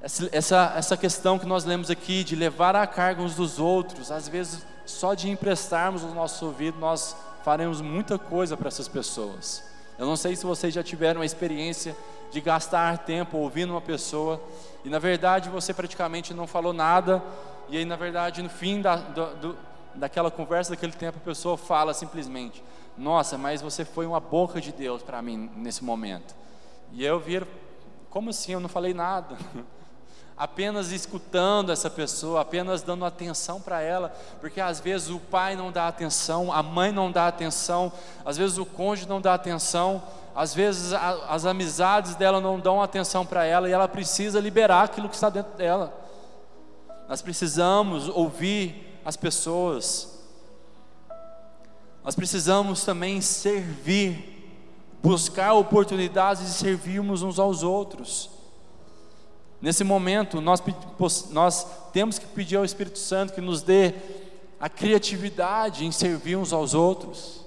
Essa, essa, questão que nós lemos aqui de levar a carga uns dos outros, às vezes só de emprestarmos o nosso ouvido, nós faremos muita coisa para essas pessoas. Eu não sei se vocês já tiveram a experiência de gastar tempo ouvindo uma pessoa e na verdade você praticamente não falou nada, e aí na verdade no fim da, do, daquela conversa, daquele tempo, a pessoa fala simplesmente: Nossa, mas você foi uma boca de Deus para mim nesse momento. E eu viro, como assim? Eu não falei nada. apenas escutando essa pessoa, apenas dando atenção para ela, porque às vezes o pai não dá atenção, a mãe não dá atenção, às vezes o cônjuge não dá atenção, às vezes a, as amizades dela não dão atenção para ela e ela precisa liberar aquilo que está dentro dela. Nós precisamos ouvir as pessoas, nós precisamos também servir, buscar oportunidades de servirmos uns aos outros. Nesse momento, nós, nós temos que pedir ao Espírito Santo que nos dê a criatividade em servir uns aos outros.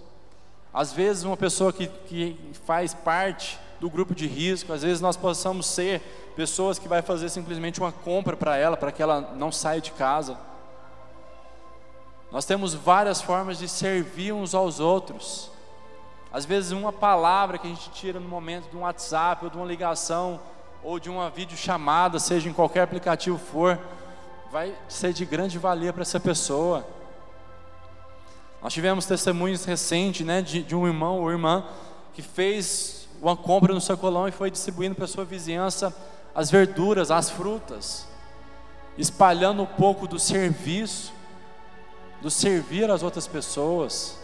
Às vezes, uma pessoa que, que faz parte do grupo de risco, às vezes nós possamos ser pessoas que vai fazer simplesmente uma compra para ela, para que ela não saia de casa. Nós temos várias formas de servir uns aos outros. Às vezes, uma palavra que a gente tira no momento de um WhatsApp ou de uma ligação ou de uma videochamada, seja em qualquer aplicativo for, vai ser de grande valia para essa pessoa. Nós tivemos testemunhos recentes né, de, de um irmão ou irmã que fez uma compra no sacolão e foi distribuindo para sua vizinhança as verduras, as frutas, espalhando um pouco do serviço, do servir às outras pessoas.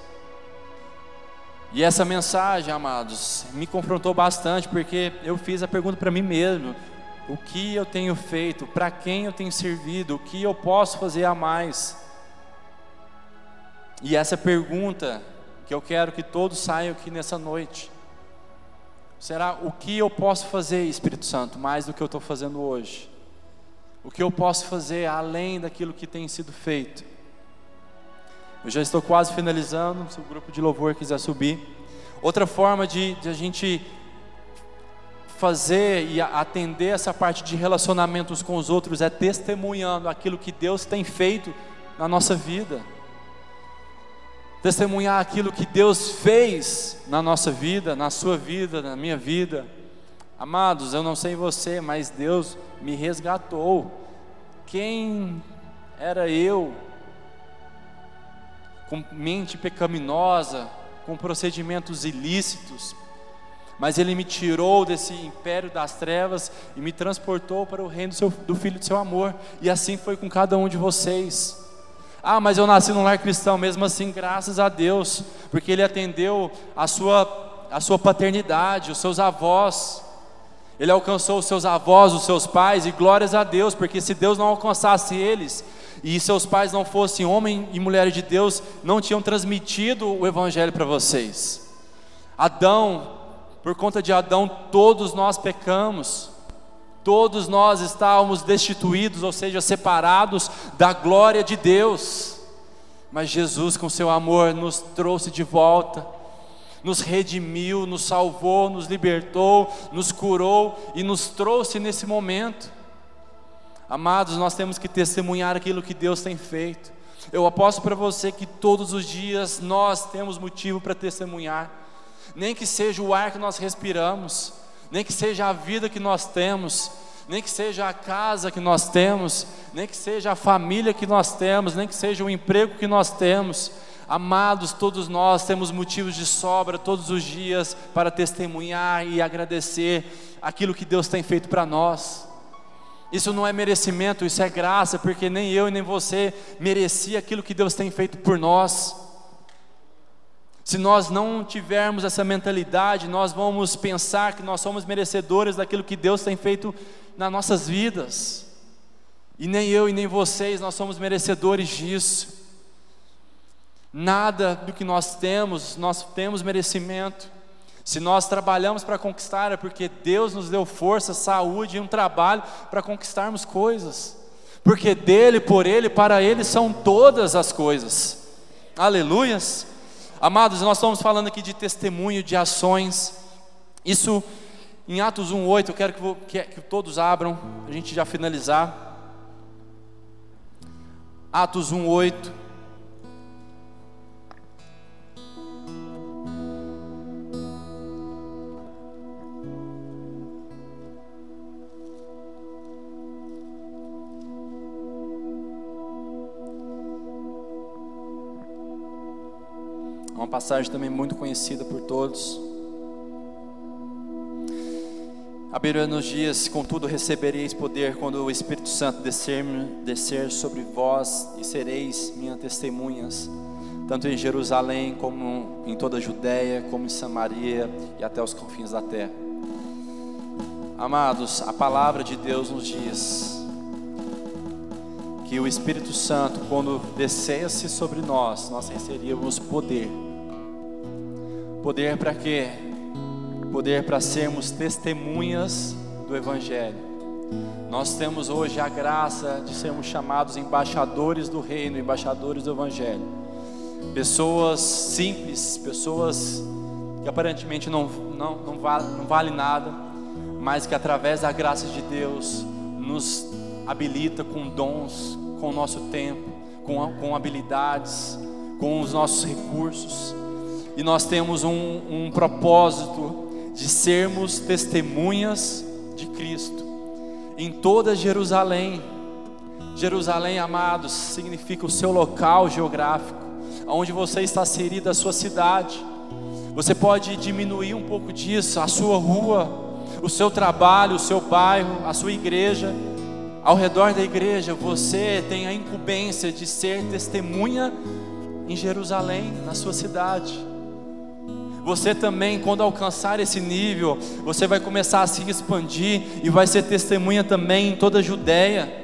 E essa mensagem, amados, me confrontou bastante, porque eu fiz a pergunta para mim mesmo: o que eu tenho feito, para quem eu tenho servido, o que eu posso fazer a mais? E essa pergunta que eu quero que todos saiam aqui nessa noite. Será o que eu posso fazer, Espírito Santo, mais do que eu estou fazendo hoje? O que eu posso fazer além daquilo que tem sido feito? Eu já estou quase finalizando. Se o grupo de louvor quiser subir. Outra forma de, de a gente fazer e atender essa parte de relacionamentos com os outros é testemunhando aquilo que Deus tem feito na nossa vida. Testemunhar aquilo que Deus fez na nossa vida, na sua vida, na minha vida. Amados, eu não sei você, mas Deus me resgatou. Quem era eu com mente pecaminosa, com procedimentos ilícitos, mas Ele me tirou desse império das trevas e me transportou para o reino do, seu, do Filho do seu amor, e assim foi com cada um de vocês. Ah, mas eu nasci num lar cristão, mesmo assim, graças a Deus, porque Ele atendeu a sua, a sua paternidade, os seus avós, Ele alcançou os seus avós, os seus pais, e glórias a Deus, porque se Deus não alcançasse eles, e seus pais não fossem homem e mulher de Deus, não tinham transmitido o evangelho para vocês. Adão, por conta de Adão, todos nós pecamos. Todos nós estávamos destituídos, ou seja, separados da glória de Deus. Mas Jesus, com seu amor, nos trouxe de volta, nos redimiu, nos salvou, nos libertou, nos curou e nos trouxe nesse momento. Amados, nós temos que testemunhar aquilo que Deus tem feito. Eu aposto para você que todos os dias nós temos motivo para testemunhar, nem que seja o ar que nós respiramos, nem que seja a vida que nós temos, nem que seja a casa que nós temos, nem que seja a família que nós temos, nem que seja o emprego que nós temos. Amados, todos nós temos motivos de sobra todos os dias para testemunhar e agradecer aquilo que Deus tem feito para nós. Isso não é merecimento, isso é graça, porque nem eu e nem você merecia aquilo que Deus tem feito por nós. Se nós não tivermos essa mentalidade, nós vamos pensar que nós somos merecedores daquilo que Deus tem feito nas nossas vidas. E nem eu e nem vocês nós somos merecedores disso. Nada do que nós temos, nós temos merecimento. Se nós trabalhamos para conquistar, é porque Deus nos deu força, saúde e um trabalho para conquistarmos coisas. porque dele, por ele, para ele são todas as coisas. Aleluias. Amados, nós estamos falando aqui de testemunho, de ações. Isso em Atos 1:8, eu quero que, que, que todos abram, a gente já finalizar. Atos 1:8 uma passagem também muito conhecida por todos. A Bíblia nos diz: Contudo, recebereis poder quando o Espírito Santo descer, descer sobre vós e sereis minhas testemunhas, tanto em Jerusalém como em toda a Judéia, como em Samaria e até os confins da terra. Amados, a palavra de Deus nos diz que o Espírito Santo, quando descesse sobre nós, nós receberíamos poder Poder para quê? Poder para sermos testemunhas do Evangelho. Nós temos hoje a graça de sermos chamados embaixadores do Reino, embaixadores do Evangelho. Pessoas simples, pessoas que aparentemente não, não, não, vale, não vale nada, mas que através da graça de Deus nos habilita com dons, com o nosso tempo, com, com habilidades, com os nossos recursos e nós temos um, um propósito de sermos testemunhas de Cristo em toda Jerusalém. Jerusalém, amados, significa o seu local geográfico, onde você está inserido, a sua cidade. Você pode diminuir um pouco disso, a sua rua, o seu trabalho, o seu bairro, a sua igreja. Ao redor da igreja, você tem a incumbência de ser testemunha em Jerusalém, na sua cidade. Você também, quando alcançar esse nível, você vai começar a se expandir e vai ser testemunha também em toda a Judéia.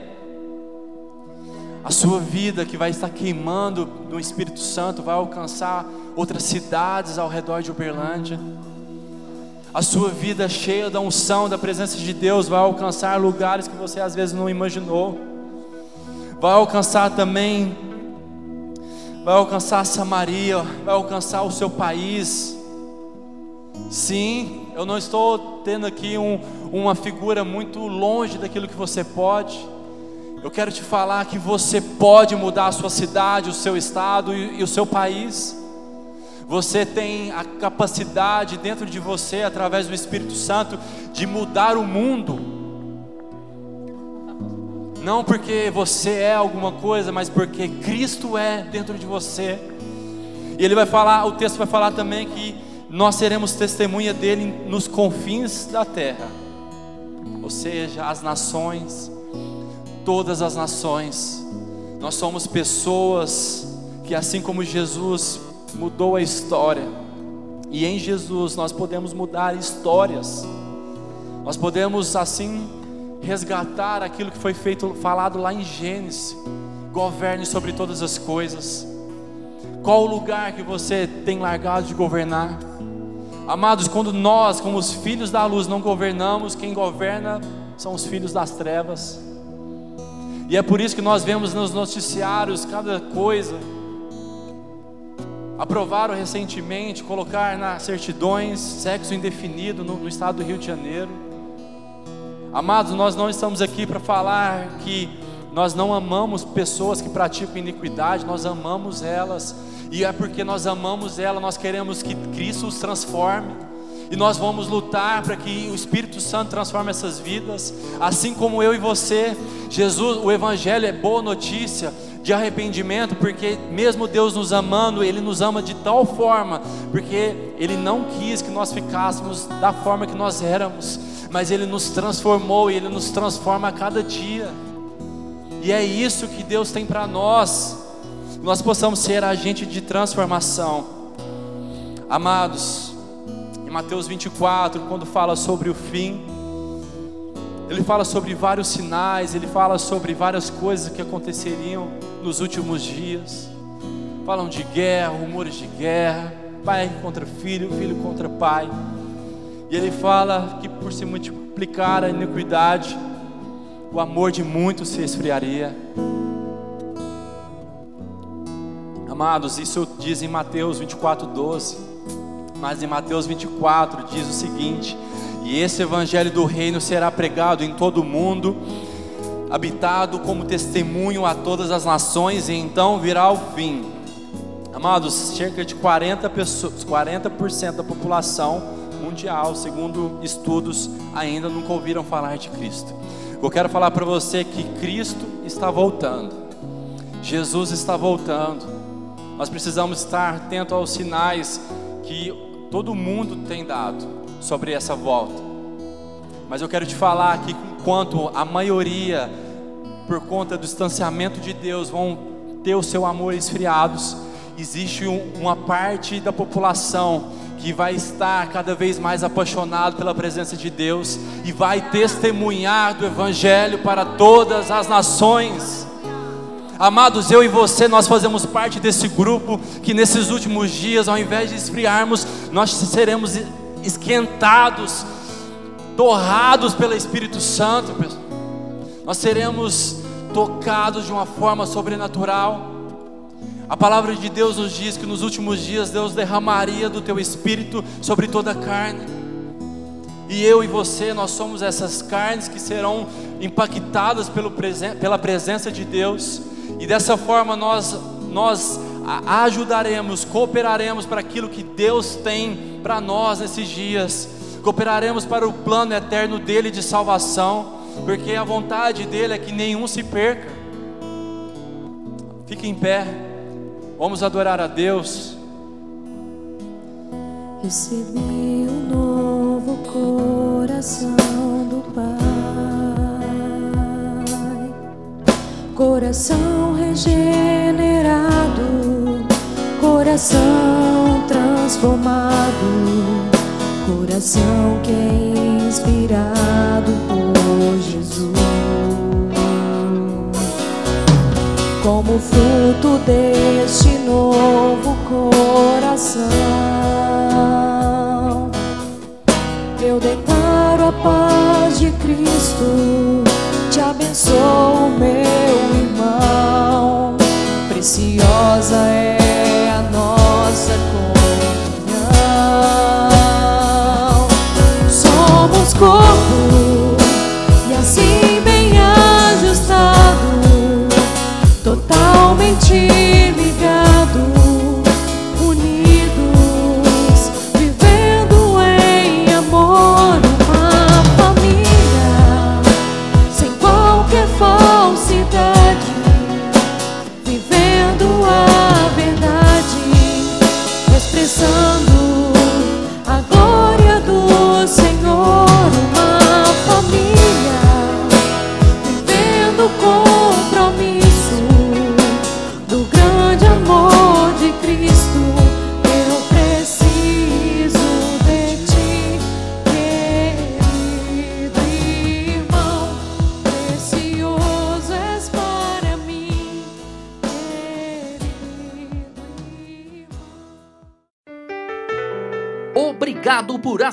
A sua vida que vai estar queimando no Espírito Santo vai alcançar outras cidades ao redor de Uberlândia. A sua vida cheia da unção, da presença de Deus vai alcançar lugares que você às vezes não imaginou. Vai alcançar também vai alcançar Samaria, vai alcançar o seu país. Sim, eu não estou tendo aqui um, uma figura muito longe daquilo que você pode. Eu quero te falar que você pode mudar a sua cidade, o seu estado e, e o seu país. Você tem a capacidade dentro de você, através do Espírito Santo, de mudar o mundo. Não porque você é alguma coisa, mas porque Cristo é dentro de você. E ele vai falar, o texto vai falar também que nós seremos testemunha dele nos confins da terra, ou seja, as nações, todas as nações. Nós somos pessoas que, assim como Jesus mudou a história, e em Jesus nós podemos mudar histórias, nós podemos assim resgatar aquilo que foi feito, falado lá em Gênesis. Governe sobre todas as coisas. Qual o lugar que você tem largado de governar? Amados, quando nós, como os filhos da luz, não governamos, quem governa são os filhos das trevas. E é por isso que nós vemos nos noticiários cada coisa. Aprovaram recentemente colocar nas certidões sexo indefinido no, no estado do Rio de Janeiro. Amados, nós não estamos aqui para falar que nós não amamos pessoas que praticam iniquidade, nós amamos elas e é porque nós amamos ela, nós queremos que Cristo os transforme. E nós vamos lutar para que o Espírito Santo transforme essas vidas, assim como eu e você. Jesus, o Evangelho é boa notícia de arrependimento, porque mesmo Deus nos amando, Ele nos ama de tal forma, porque Ele não quis que nós ficássemos da forma que nós éramos, mas Ele nos transformou e Ele nos transforma a cada dia. E é isso que Deus tem para nós nós possamos ser agente de transformação. Amados, em Mateus 24, quando fala sobre o fim, ele fala sobre vários sinais, ele fala sobre várias coisas que aconteceriam nos últimos dias. Falam de guerra, rumores de guerra, pai contra filho, filho contra pai. E ele fala que por se multiplicar a iniquidade, o amor de muitos se esfriaria. Amados, isso diz em Mateus 24, 12. Mas em Mateus 24 diz o seguinte: E esse evangelho do reino será pregado em todo o mundo, habitado como testemunho a todas as nações, e então virá o fim. Amados, cerca de 40%, pessoas, 40 da população mundial, segundo estudos, ainda nunca ouviram falar de Cristo. Eu quero falar para você que Cristo está voltando. Jesus está voltando. Nós precisamos estar atento aos sinais que todo mundo tem dado sobre essa volta. Mas eu quero te falar que enquanto a maioria, por conta do distanciamento de Deus, vão ter o seu amor esfriados, existe uma parte da população que vai estar cada vez mais apaixonado pela presença de Deus e vai testemunhar do Evangelho para todas as nações. Amados, eu e você, nós fazemos parte desse grupo que nesses últimos dias, ao invés de esfriarmos, nós seremos esquentados, torrados pelo Espírito Santo. Nós seremos tocados de uma forma sobrenatural. A palavra de Deus nos diz que nos últimos dias Deus derramaria do teu espírito sobre toda a carne. E eu e você, nós somos essas carnes que serão impactadas pela presença de Deus. E dessa forma nós, nós ajudaremos, cooperaremos para aquilo que Deus tem para nós nesses dias. Cooperaremos para o plano eterno dele de salvação, porque a vontade dele é que nenhum se perca. Fique em pé. Vamos adorar a Deus. Recebi um novo coração do Pai. Coração regenerado, coração transformado, coração que é inspirado por Jesus. Como fruto deste novo coração, eu declaro a paz de Cristo te abençoo, meu. Preciosa é